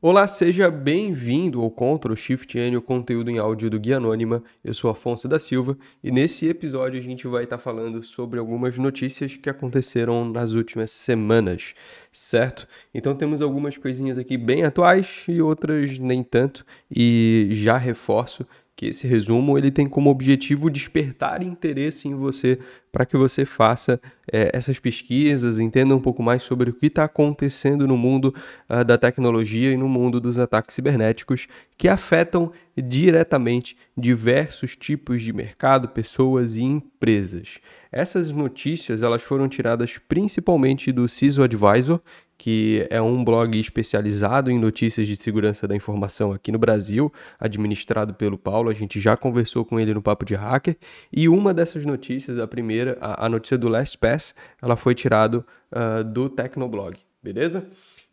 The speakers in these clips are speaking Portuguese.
Olá, seja bem-vindo ao Ctrl Shift N, o conteúdo em áudio do Guia Anônima. Eu sou Afonso da Silva e nesse episódio a gente vai estar falando sobre algumas notícias que aconteceram nas últimas semanas, certo? Então temos algumas coisinhas aqui bem atuais e outras nem tanto, e já reforço que esse resumo ele tem como objetivo despertar interesse em você para que você faça é, essas pesquisas, entenda um pouco mais sobre o que está acontecendo no mundo uh, da tecnologia e no mundo dos ataques cibernéticos que afetam diretamente diversos tipos de mercado, pessoas e empresas. Essas notícias elas foram tiradas principalmente do CISO Advisor, que é um blog especializado em notícias de segurança da informação aqui no Brasil, administrado pelo Paulo. A gente já conversou com ele no Papo de Hacker. E uma dessas notícias, a primeira, a, a notícia do LastPass, ela foi tirada uh, do Tecnoblog, beleza?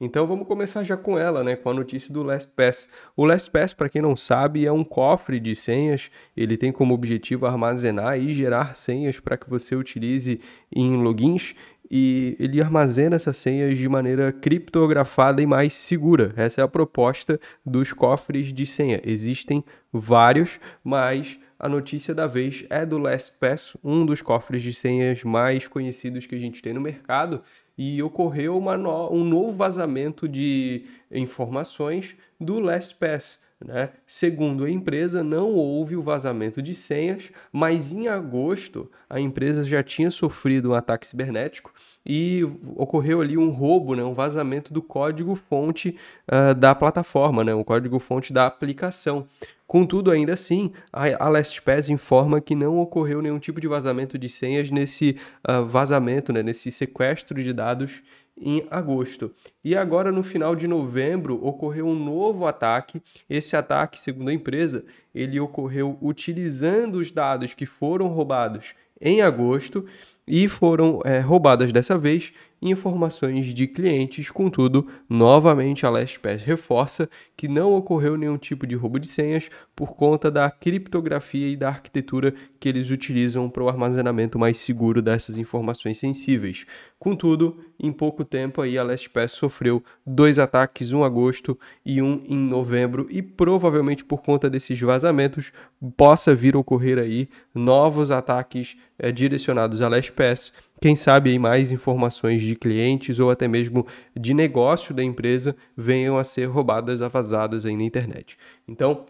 Então vamos começar já com ela, né, com a notícia do LastPass. O LastPass, para quem não sabe, é um cofre de senhas. Ele tem como objetivo armazenar e gerar senhas para que você utilize em logins e ele armazena essas senhas de maneira criptografada e mais segura. Essa é a proposta dos cofres de senha. Existem vários, mas a notícia da vez é do LastPass, um dos cofres de senhas mais conhecidos que a gente tem no mercado, e ocorreu no... um novo vazamento de informações do LastPass. Né? Segundo a empresa, não houve o vazamento de senhas, mas em agosto a empresa já tinha sofrido um ataque cibernético e ocorreu ali um roubo, né? um vazamento do código-fonte uh, da plataforma, né? o código-fonte da aplicação. Contudo, ainda assim, a LastPass informa que não ocorreu nenhum tipo de vazamento de senhas nesse uh, vazamento, né? nesse sequestro de dados em agosto. E agora, no final de novembro, ocorreu um novo ataque. Esse ataque, segundo a empresa, ele ocorreu utilizando os dados que foram roubados em agosto e foram é, roubadas dessa vez informações de clientes. Contudo, novamente a LastPass reforça que não ocorreu nenhum tipo de roubo de senhas por conta da criptografia e da arquitetura que eles utilizam para o armazenamento mais seguro dessas informações sensíveis. Contudo, em pouco tempo aí a LastPass sofreu dois ataques, um em agosto e um em novembro, e provavelmente por conta desses vazamentos possa vir a ocorrer aí novos ataques é, direcionados à LastPass quem sabe mais informações de clientes ou até mesmo de negócio da empresa venham a ser roubadas, vazadas aí na internet. Então,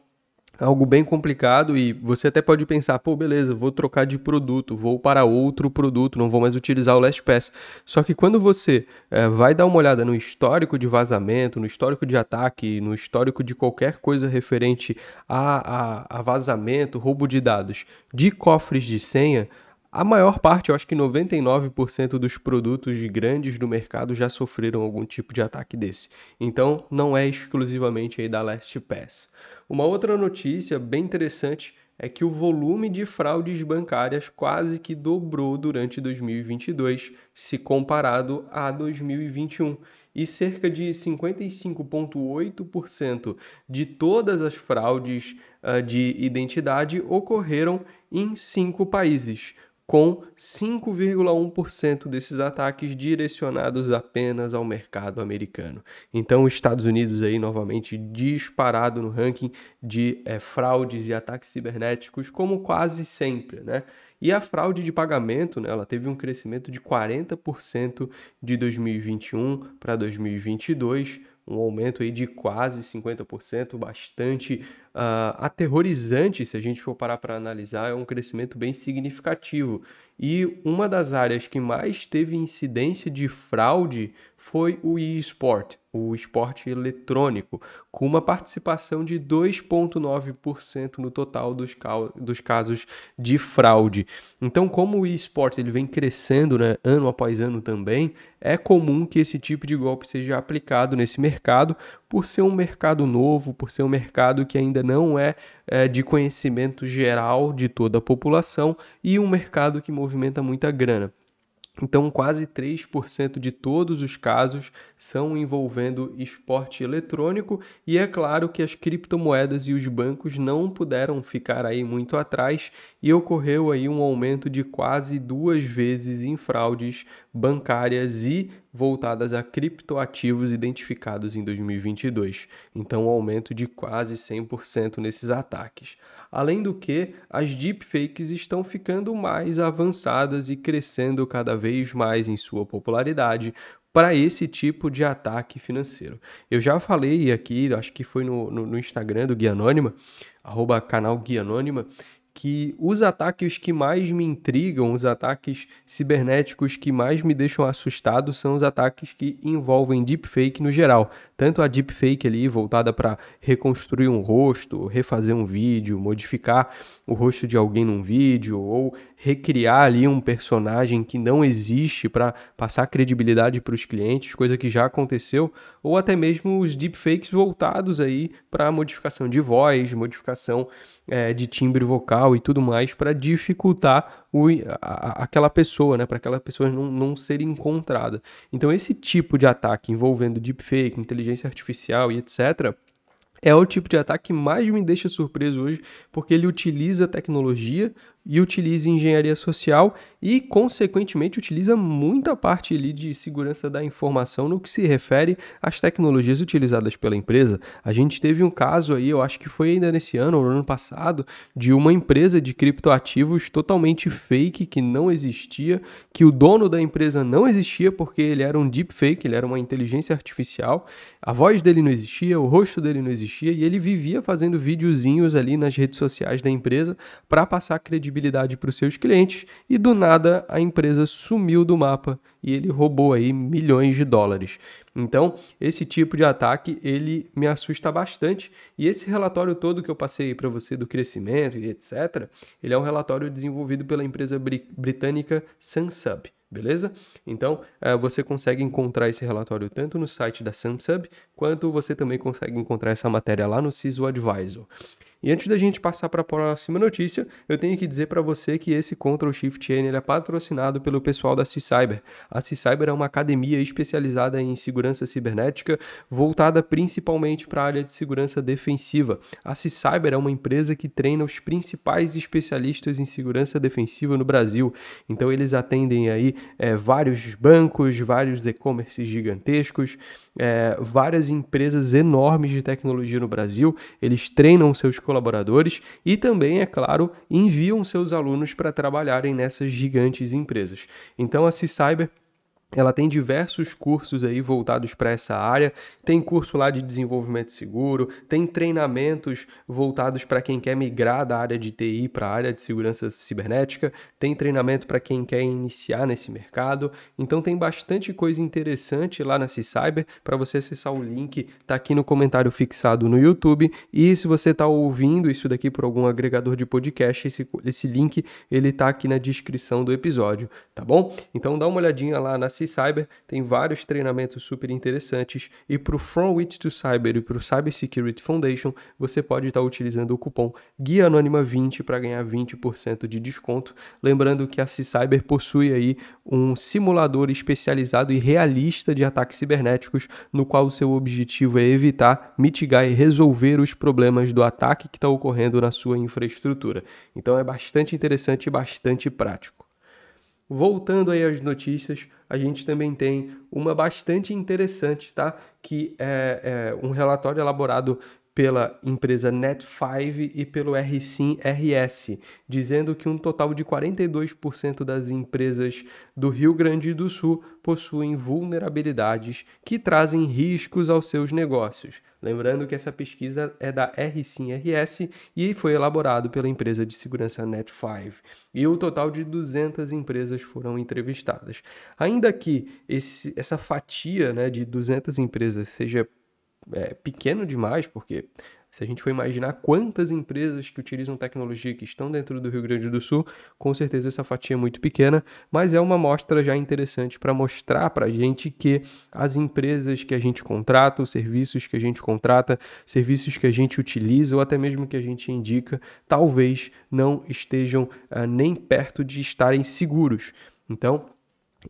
algo bem complicado e você até pode pensar, pô, beleza, vou trocar de produto, vou para outro produto, não vou mais utilizar o LastPass. Só que quando você é, vai dar uma olhada no histórico de vazamento, no histórico de ataque, no histórico de qualquer coisa referente a, a, a vazamento, roubo de dados de cofres de senha, a maior parte, eu acho que 99% dos produtos grandes do mercado já sofreram algum tipo de ataque desse. Então, não é exclusivamente aí da LastPass. Uma outra notícia bem interessante é que o volume de fraudes bancárias quase que dobrou durante 2022, se comparado a 2021 e cerca de 55,8% de todas as fraudes uh, de identidade ocorreram em cinco países com 5,1% desses ataques direcionados apenas ao mercado americano. Então, os Estados Unidos aí novamente disparado no ranking de é, fraudes e ataques cibernéticos, como quase sempre, né? E a fraude de pagamento, né, ela teve um crescimento de 40% de 2021 para 2022, um aumento aí de quase 50%, bastante uh, aterrorizante se a gente for parar para analisar, é um crescimento bem significativo. E uma das áreas que mais teve incidência de fraude foi o e-sport, o esporte eletrônico, com uma participação de 2,9% no total dos, dos casos de fraude. Então, como o e-sport ele vem crescendo né, ano após ano também, é comum que esse tipo de golpe seja aplicado nesse mercado, por ser um mercado novo, por ser um mercado que ainda não é, é de conhecimento geral de toda a população e um mercado que movimenta muita grana. Então, quase 3% de todos os casos são envolvendo esporte eletrônico, e é claro que as criptomoedas e os bancos não puderam ficar aí muito atrás e ocorreu aí um aumento de quase duas vezes em fraudes bancárias e voltadas a criptoativos identificados em 2022. Então, um aumento de quase 100% nesses ataques. Além do que, as deepfakes estão ficando mais avançadas e crescendo cada vez mais em sua popularidade, para esse tipo de ataque financeiro. Eu já falei aqui, acho que foi no, no, no Instagram do Guia Anônima, arroba canal Guia Anônima, que os ataques que mais me intrigam, os ataques cibernéticos que mais me deixam assustado são os ataques que envolvem deepfake no geral. Tanto a deepfake ali voltada para reconstruir um rosto, refazer um vídeo, modificar o rosto de alguém num vídeo ou recriar ali um personagem que não existe para passar credibilidade para os clientes, coisa que já aconteceu, ou até mesmo os deepfakes voltados aí para modificação de voz, modificação é, de timbre vocal e tudo mais para dificultar o, a, aquela pessoa, né, para aquela pessoa não, não ser encontrada. Então esse tipo de ataque envolvendo deepfake, inteligência artificial e etc é o tipo de ataque que mais me deixa surpreso hoje, porque ele utiliza tecnologia e utiliza engenharia social e, consequentemente, utiliza muita parte ali de segurança da informação no que se refere às tecnologias utilizadas pela empresa. A gente teve um caso aí, eu acho que foi ainda nesse ano ou no ano passado, de uma empresa de criptoativos totalmente fake, que não existia, que o dono da empresa não existia porque ele era um deepfake, ele era uma inteligência artificial, a voz dele não existia, o rosto dele não existia e ele vivia fazendo videozinhos ali nas redes sociais da empresa para passar credibilidade para os seus clientes e do nada a empresa sumiu do mapa e ele roubou aí milhões de dólares. Então, esse tipo de ataque, ele me assusta bastante. E esse relatório todo que eu passei para você do crescimento e etc, ele é um relatório desenvolvido pela empresa britânica Sunsub, beleza? Então, eh, você consegue encontrar esse relatório tanto no site da Sunsub, quanto você também consegue encontrar essa matéria lá no CISO Advisor. E antes da gente passar para a próxima notícia, eu tenho que dizer para você que esse Ctrl Shift N é patrocinado pelo pessoal da C-Cyber. A C-Cyber é uma academia especializada em segurança cibernética, voltada principalmente para a área de segurança defensiva. A C-Cyber é uma empresa que treina os principais especialistas em segurança defensiva no Brasil. Então eles atendem aí é, vários bancos, vários e-commerces gigantescos, é, várias empresas enormes de tecnologia no Brasil. Eles treinam seus colaboradores e também, é claro, enviam seus alunos para trabalharem nessas gigantes empresas. Então a C-Cyber ela tem diversos cursos aí voltados para essa área. Tem curso lá de desenvolvimento seguro, tem treinamentos voltados para quem quer migrar da área de TI para a área de segurança cibernética, tem treinamento para quem quer iniciar nesse mercado. Então tem bastante coisa interessante lá na C-Cyber. Para você acessar o link, tá aqui no comentário fixado no YouTube. E se você está ouvindo isso daqui por algum agregador de podcast, esse, esse link ele tá aqui na descrição do episódio, tá bom? Então dá uma olhadinha lá na Cyber tem vários treinamentos super interessantes e para o From Wit to Cyber e para o Cyber Security Foundation você pode estar utilizando o cupom Guia Anônima 20 para ganhar 20% de desconto. Lembrando que a C-Cyber possui aí um simulador especializado e realista de ataques cibernéticos, no qual o seu objetivo é evitar, mitigar e resolver os problemas do ataque que está ocorrendo na sua infraestrutura. Então é bastante interessante e bastante prático. Voltando aí às notícias, a gente também tem uma bastante interessante, tá? Que é, é um relatório elaborado pela empresa Net5 e pelo RSIM RS, dizendo que um total de 42% das empresas do Rio Grande do Sul possuem vulnerabilidades que trazem riscos aos seus negócios. Lembrando que essa pesquisa é da RSIM RS e foi elaborado pela empresa de segurança Net5. E o total de 200 empresas foram entrevistadas. Ainda que esse, essa fatia né, de 200 empresas seja é, pequeno demais, porque se a gente for imaginar quantas empresas que utilizam tecnologia que estão dentro do Rio Grande do Sul, com certeza essa fatia é muito pequena, mas é uma amostra já interessante para mostrar para a gente que as empresas que a gente contrata, os serviços que a gente contrata, serviços que a gente utiliza ou até mesmo que a gente indica, talvez não estejam uh, nem perto de estarem seguros. Então,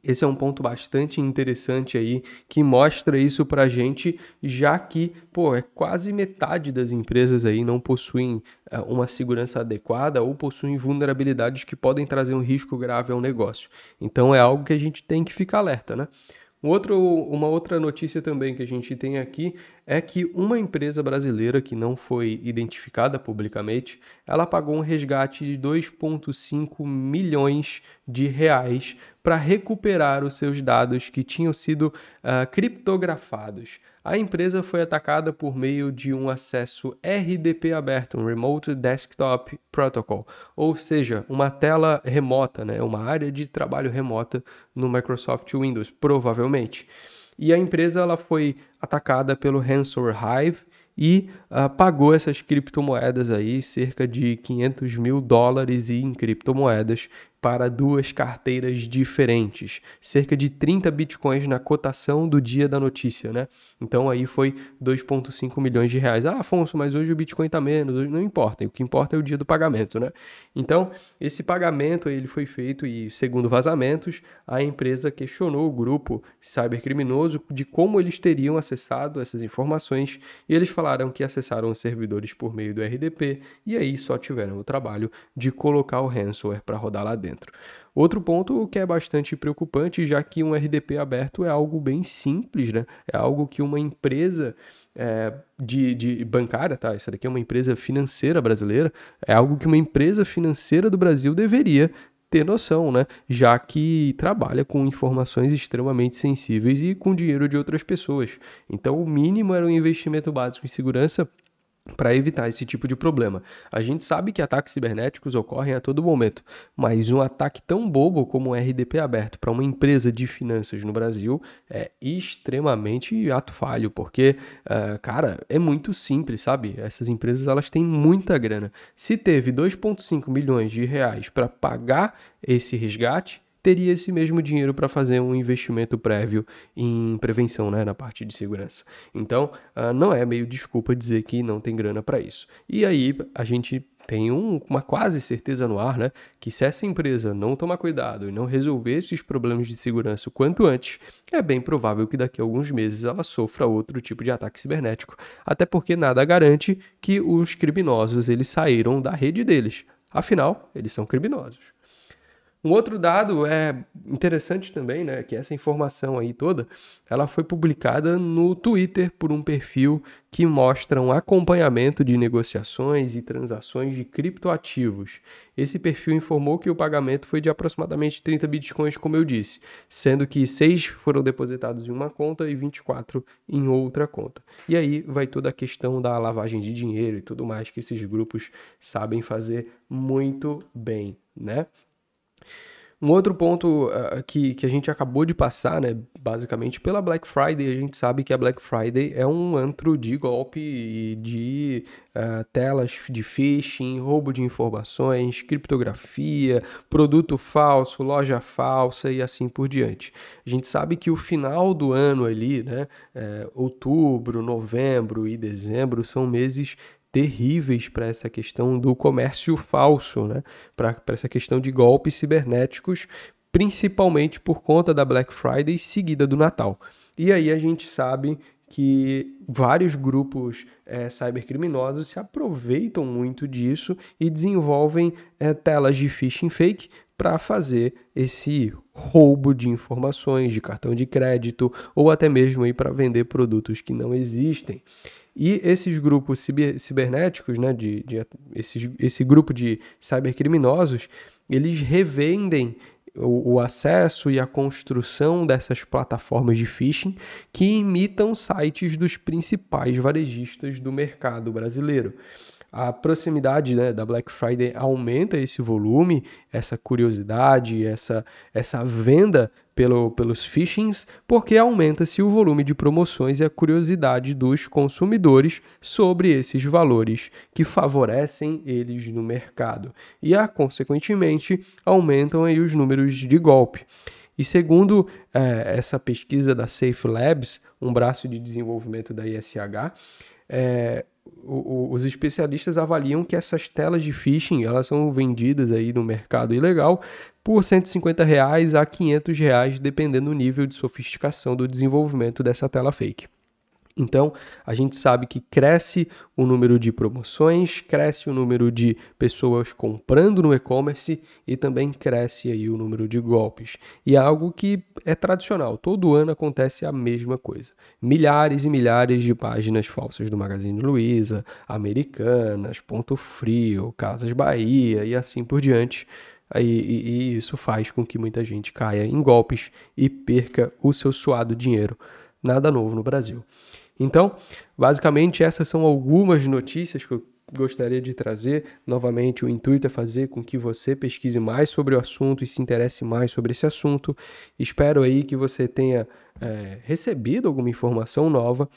Esse é um ponto bastante interessante aí que mostra isso para gente, já que, pô, é quase metade das empresas aí não possuem é, uma segurança adequada ou possuem vulnerabilidades que podem trazer um risco grave ao negócio. Então é algo que a gente tem que ficar alerta, né? Um outro, uma outra notícia também que a gente tem aqui é que uma empresa brasileira que não foi identificada publicamente, ela pagou um resgate de 2,5 milhões de reais para recuperar os seus dados que tinham sido uh, criptografados. A empresa foi atacada por meio de um acesso RDP aberto, um Remote Desktop Protocol, ou seja, uma tela remota, né, uma área de trabalho remota no Microsoft Windows, provavelmente. E a empresa ela foi atacada pelo ransomware Hive e uh, pagou essas criptomoedas aí, cerca de 500 mil dólares em criptomoedas, para duas carteiras diferentes, cerca de 30 bitcoins na cotação do dia da notícia, né? Então aí foi 2,5 milhões de reais. Ah, Afonso, mas hoje o Bitcoin está menos, não importa, o que importa é o dia do pagamento, né? Então, esse pagamento ele foi feito e, segundo vazamentos, a empresa questionou o grupo cybercriminoso de como eles teriam acessado essas informações e eles falaram que acessaram os servidores por meio do RDP e aí só tiveram o trabalho de colocar o ransomware para rodar lá dentro dentro. Outro ponto que é bastante preocupante, já que um RDP aberto é algo bem simples, né? É algo que uma empresa é, de, de bancária, tá? Isso daqui é uma empresa financeira brasileira, é algo que uma empresa financeira do Brasil deveria ter noção, né? Já que trabalha com informações extremamente sensíveis e com dinheiro de outras pessoas. Então, o mínimo era um investimento básico em segurança para evitar esse tipo de problema. A gente sabe que ataques cibernéticos ocorrem a todo momento, mas um ataque tão bobo como um RDP aberto para uma empresa de finanças no Brasil é extremamente ato falho, porque, uh, cara, é muito simples, sabe? Essas empresas elas têm muita grana. Se teve 2,5 milhões de reais para pagar esse resgate, teria esse mesmo dinheiro para fazer um investimento prévio em prevenção, né, na parte de segurança. Então, uh, não é meio desculpa dizer que não tem grana para isso. E aí a gente tem um, uma quase certeza no ar, né, que se essa empresa não tomar cuidado e não resolver esses problemas de segurança o quanto antes, é bem provável que daqui a alguns meses ela sofra outro tipo de ataque cibernético, até porque nada garante que os criminosos eles saíram da rede deles. Afinal, eles são criminosos. Um outro dado é interessante também, né, que essa informação aí toda, ela foi publicada no Twitter por um perfil que mostra um acompanhamento de negociações e transações de criptoativos. Esse perfil informou que o pagamento foi de aproximadamente 30 bitcoins, como eu disse, sendo que 6 foram depositados em uma conta e 24 em outra conta. E aí vai toda a questão da lavagem de dinheiro e tudo mais que esses grupos sabem fazer muito bem, né? Um outro ponto uh, que, que a gente acabou de passar, né, basicamente pela Black Friday, a gente sabe que a Black Friday é um antro de golpe de uh, telas de phishing, roubo de informações, criptografia, produto falso, loja falsa e assim por diante. A gente sabe que o final do ano ali, né, é, outubro, novembro e dezembro são meses terríveis para essa questão do comércio falso, né? para essa questão de golpes cibernéticos, principalmente por conta da Black Friday seguida do Natal. E aí a gente sabe que vários grupos é, cybercriminosos se aproveitam muito disso e desenvolvem é, telas de phishing fake para fazer esse roubo de informações de cartão de crédito ou até mesmo para vender produtos que não existem. E esses grupos ciber, cibernéticos, né, de, de esse, esse grupo de cybercriminosos, eles revendem o, o, acesso e a construção dessas plataformas de phishing que imitam sites dos principais varejistas do mercado brasileiro. A proximidade né, da Black Friday aumenta esse volume, essa curiosidade, essa, essa venda pelo, pelos phishings, porque aumenta-se o volume de promoções e a curiosidade dos consumidores sobre esses valores que favorecem eles no mercado. E, a, consequentemente, aumentam aí os números de golpe. E segundo é, essa pesquisa da Safe Labs, um braço de desenvolvimento da ISH, é, o, os especialistas avaliam que essas telas de phishing elas são vendidas aí no mercado ilegal por 150 reais a 500 reais, dependendo do nível de sofisticação do desenvolvimento dessa tela fake. Então, a gente sabe que cresce o número de promoções, cresce o número de pessoas comprando no e-commerce e também cresce aí o número de golpes. E é algo que é tradicional, todo ano acontece a mesma coisa. Milhares e milhares de páginas falsas do Magazine Luiza, Americanas, Ponto Frio, Casas Bahia e assim por diante. E, e, e isso faz com que muita gente caia em golpes e perca o seu suado dinheiro. Nada novo no Brasil. Então, basicamente, essas são algumas notícias que eu gostaria de trazer. Novamente, o intuito é fazer com que você pesquise mais sobre o assunto e se interesse mais sobre esse assunto. Espero aí que você tenha é, recebido alguma informação nova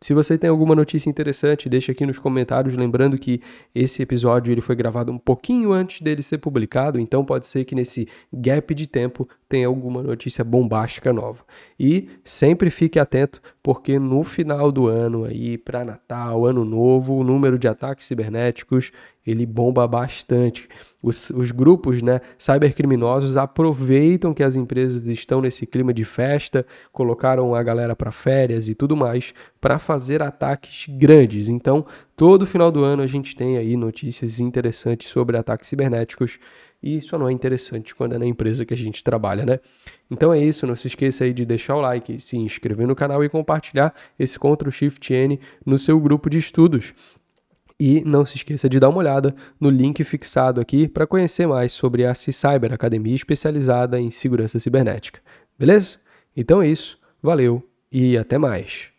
se você tem alguma notícia interessante, deixa aqui nos comentários, lembrando que esse episódio ele foi gravado um pouquinho antes dele ser publicado, então pode ser que nesse gap de tempo tenha alguma notícia bombástica nova. E sempre fique atento, porque no final do ano aí para Natal, Ano Novo, o número de ataques cibernéticos ele bomba bastante. Os, os, grupos né, cybercriminosos aproveitam que as empresas estão nesse clima de festa, colocaram a galera para férias e tudo mais, para fazer ataques grandes. Então, todo final do ano a gente tem aí notícias interessantes sobre ataques cibernéticos. E isso não é interessante quando é na empresa que a gente trabalha, né? Então é isso, não se esqueça aí de deixar o like, se inscrever no canal e compartilhar esse Ctrl Shift N no seu grupo de estudos. E não se esqueça de dar uma olhada no link fixado aqui para conhecer mais sobre a C-Cyber, academia especializada em segurança cibernética. Beleza? Então é isso, valeu e até mais.